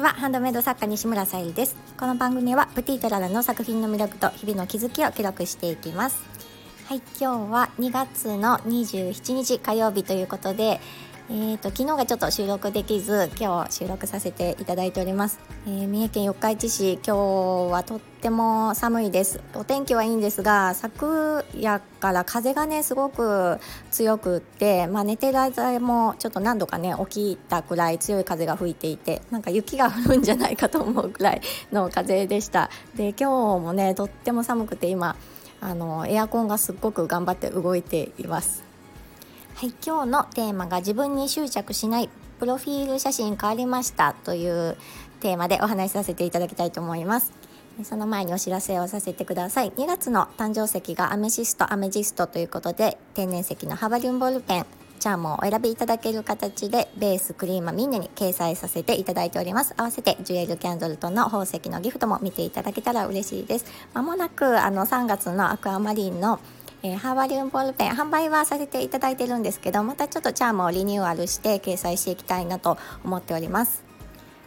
ちはハンドメイド作家西村さゆりです。この番組はプティトララの作品の魅力と日々の気づきを記録していきます。はい今日は2月の27日火曜日ということでえーと、昨日がちょっと収録できず今日収録させていただいております、えー、三重県四日市市今日はとっても寒いです。お天気はいいんですが昨夜から風がねすごく強くって、まあ、寝てる間もちょっと何度かね起きたくらい強い風が吹いていてなんか雪が降るんじゃないかと思うくらいの風でした。で今日もねとっても寒くて今あのエアコンがすっごく頑張って動いています。はい、今日のテーマが自分に執着しないプロフィール写真変わりましたというテーマでお話しさせていただきたいと思います。その前にお知らせをさせてください。2月の誕生石がアメシスト、アメジストということで、天然石のハバリウムボールペン、チャームをお選びいただける形で、ベース、クリーム、みんなに掲載させていただいております。合わせて、ジュエルキャンドルとの宝石のギフトも見ていただけたら嬉しいです。まもなく、あの、3月のアクアマリンのえー、ハーバリウムボールペン販売はさせていただいてるんですけどまたちょっとチャームをリニューアルして掲載していきたいなと思っております。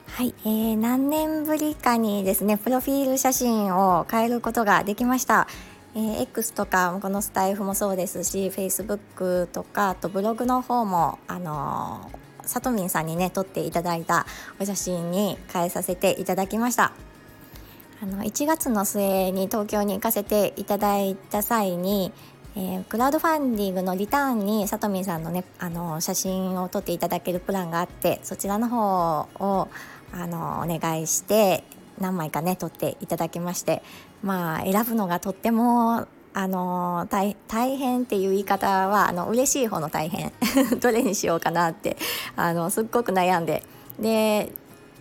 はい、えー、何年ぶりかにですねプロフィール写真を変えることができました。えー、X とかこのスタイフもそうですし Facebook とかあとブログの方もあのー、さとみんさんにね撮っていただいたお写真に変えさせていただきました。あの1月の末に東京に行かせていただいた際に、えー、クラウドファンディングのリターンにさとみんさんのねあの写真を撮っていただけるプランがあってそちらの方をあのお願いして何枚かね撮っていただきましてまあ選ぶのがとってもあの大大変っていう言い方はあの嬉しい方の大変。どれにしようかなってあのすっごく悩んで。で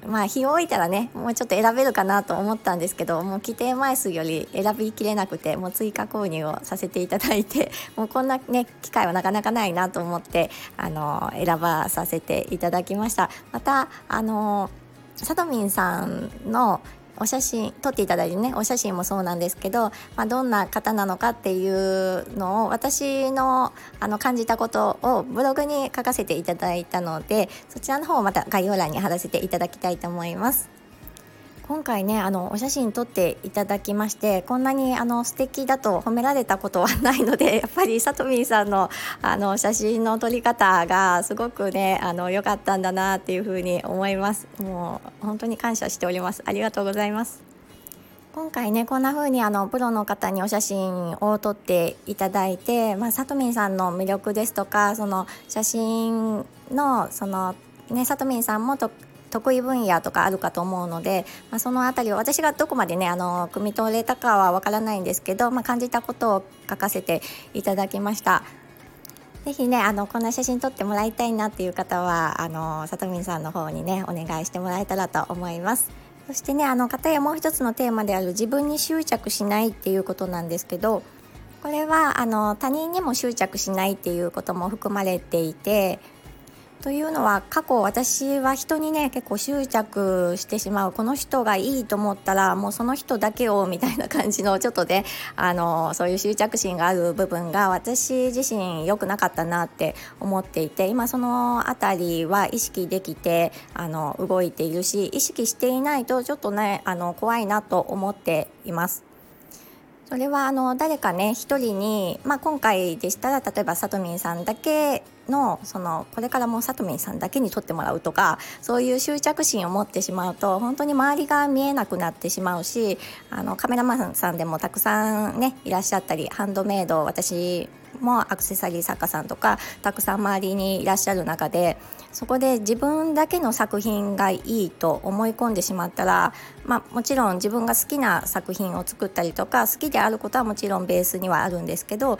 まあ日を置いたらねもうちょっと選べるかなと思ったんですけどもう規定枚数より選びきれなくてもう追加購入をさせていただいて もうこんなね機会はなかなかないなと思ってあの選ばさせていただきました。またあのさとみんさんのお写真撮っていただいてねお写真もそうなんですけど、まあ、どんな方なのかっていうのを私のあの感じたことをブログに書かせていただいたのでそちらの方をまた概要欄に貼らせていただきたいと思います。今回ねあのお写真撮っていただきましてこんなにあの素敵だと褒められたことはないので やっぱりさとみんさんのあの写真の撮り方がすごくねあの良かったんだなっていうふうに思います。もう本当に感謝しております。ありがとうございます。今回ねこんな風にあのプロの方にお写真を撮っていただいて、まあ、さとみんさんの魅力ですとかその写真のそのねさとみんさんもと得意分野とかあるかと思うので、まあ、その辺りを私がどこまでねあの汲み取れたかはわからないんですけど、まあ、感じたことを書かせていただきました。ぜひねあのこんな写真撮ってもらいたいなっていう方はあのさとみんさんの方にねお願いしてもらえたらと思います。そしてねあの方やもう一つのテーマである自分に執着しないっていうことなんですけどこれはあの他人にも執着しないっていうことも含まれていてというのは過去私は人にね結構執着してしまうこの人がいいと思ったらもうその人だけをみたいな感じのちょっとねあのそういう執着心がある部分が私自身良くなかったなって思っていて今その辺りは意識できてあの動いているし意識していないとちょっとねあの怖いなと思っています。それはあの誰かね一人に、まあ、今回でしたら例えばさとみんさんだけのそのこれからもうさとみんさんだけに撮ってもらうとかそういう執着心を持ってしまうと本当に周りが見えなくなってしまうしあのカメラマンさんでもたくさんねいらっしゃったりハンドメイド私もアクセサリー作家さんとかたくさん周りにいらっしゃる中でそこで自分だけの作品がいいと思い込んでしまったら、まあ、もちろん自分が好きな作品を作ったりとか好きであることはもちろんベースにはあるんですけど、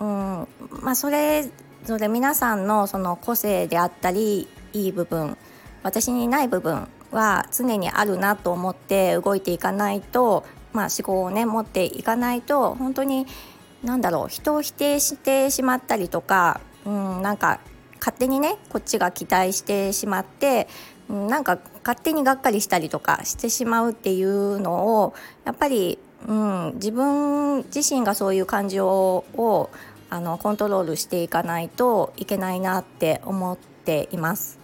うんまあ、それぞれ皆さんのその個性であったりいい部分私にない部分は常にあるなと思って動いていかないと、まあ、思考をね持っていかないと本当に何だろう人を否定してしまったりとか、うん、なんか勝手にねこっちが期待してしまって、うん、なんか勝手にがっかりしたりとかしてしまうっていうのをやっぱり、うん、自分自身がそういう感情をあのコントロールしていかないといけないなって思っています。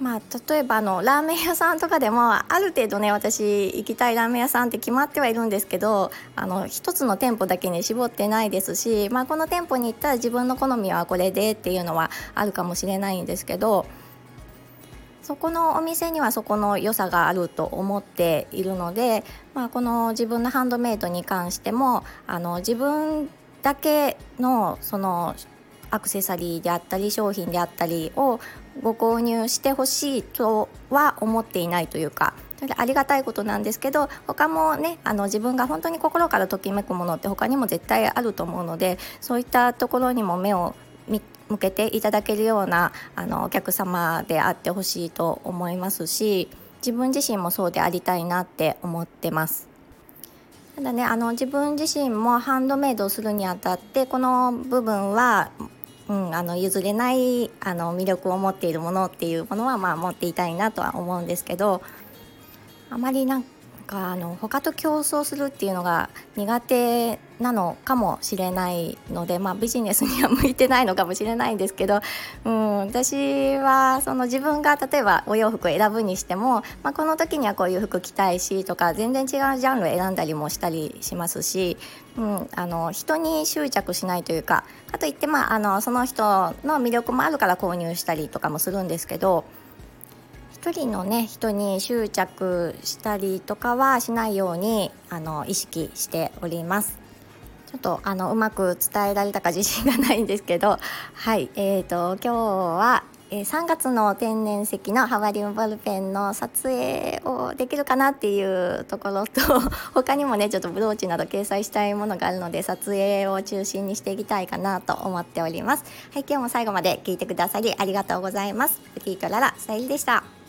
まあ、例えばあのラーメン屋さんとかでもある程度ね私行きたいラーメン屋さんって決まってはいるんですけどあの1つの店舗だけに絞ってないですし、まあ、この店舗に行ったら自分の好みはこれでっていうのはあるかもしれないんですけどそこのお店にはそこの良さがあると思っているので、まあ、この自分のハンドメイドに関してもあの自分だけのそのアクセサリーであったり商品であったりをご購入してほしいとは思っていないというかそれありがたいことなんですけど他もねあの自分が本当に心からときめくものって他にも絶対あると思うのでそういったところにも目を向けていただけるようなあのお客様であってほしいと思いますし自分自身もそうでありたいなって思ってます。ただねあの自分自身もハンドメイドをするにあたってこの部分はうん、あの譲れないあの魅力を持っているものっていうものはまあ持っていたいなとは思うんですけどあまりなんかあの他と競争するっていうのが苦手なのかもしれないので、まあ、ビジネスには向いてないのかもしれないんですけど、うん、私はその自分が例えばお洋服を選ぶにしても、まあ、この時にはこういう服着たいしとか全然違うジャンルを選んだりもしたりしますし、うん、あの人に執着しないというかかといって、まあ、あのその人の魅力もあるから購入したりとかもするんですけど。一人のね人に執着したりとかはしないようにあの意識しております。ちょっとあのうまく伝えられたか自信がないんですけど はいえーと今日はえ3月の天然石のハワリウムボールペンの撮影をできるかなっていうところと 他にもねちょっとブローチなど掲載したいものがあるので撮影を中心にしていきたいかなと思っております。はい今日も最後まで聞いてくださりありがとうございます。プティートララさゆりでした。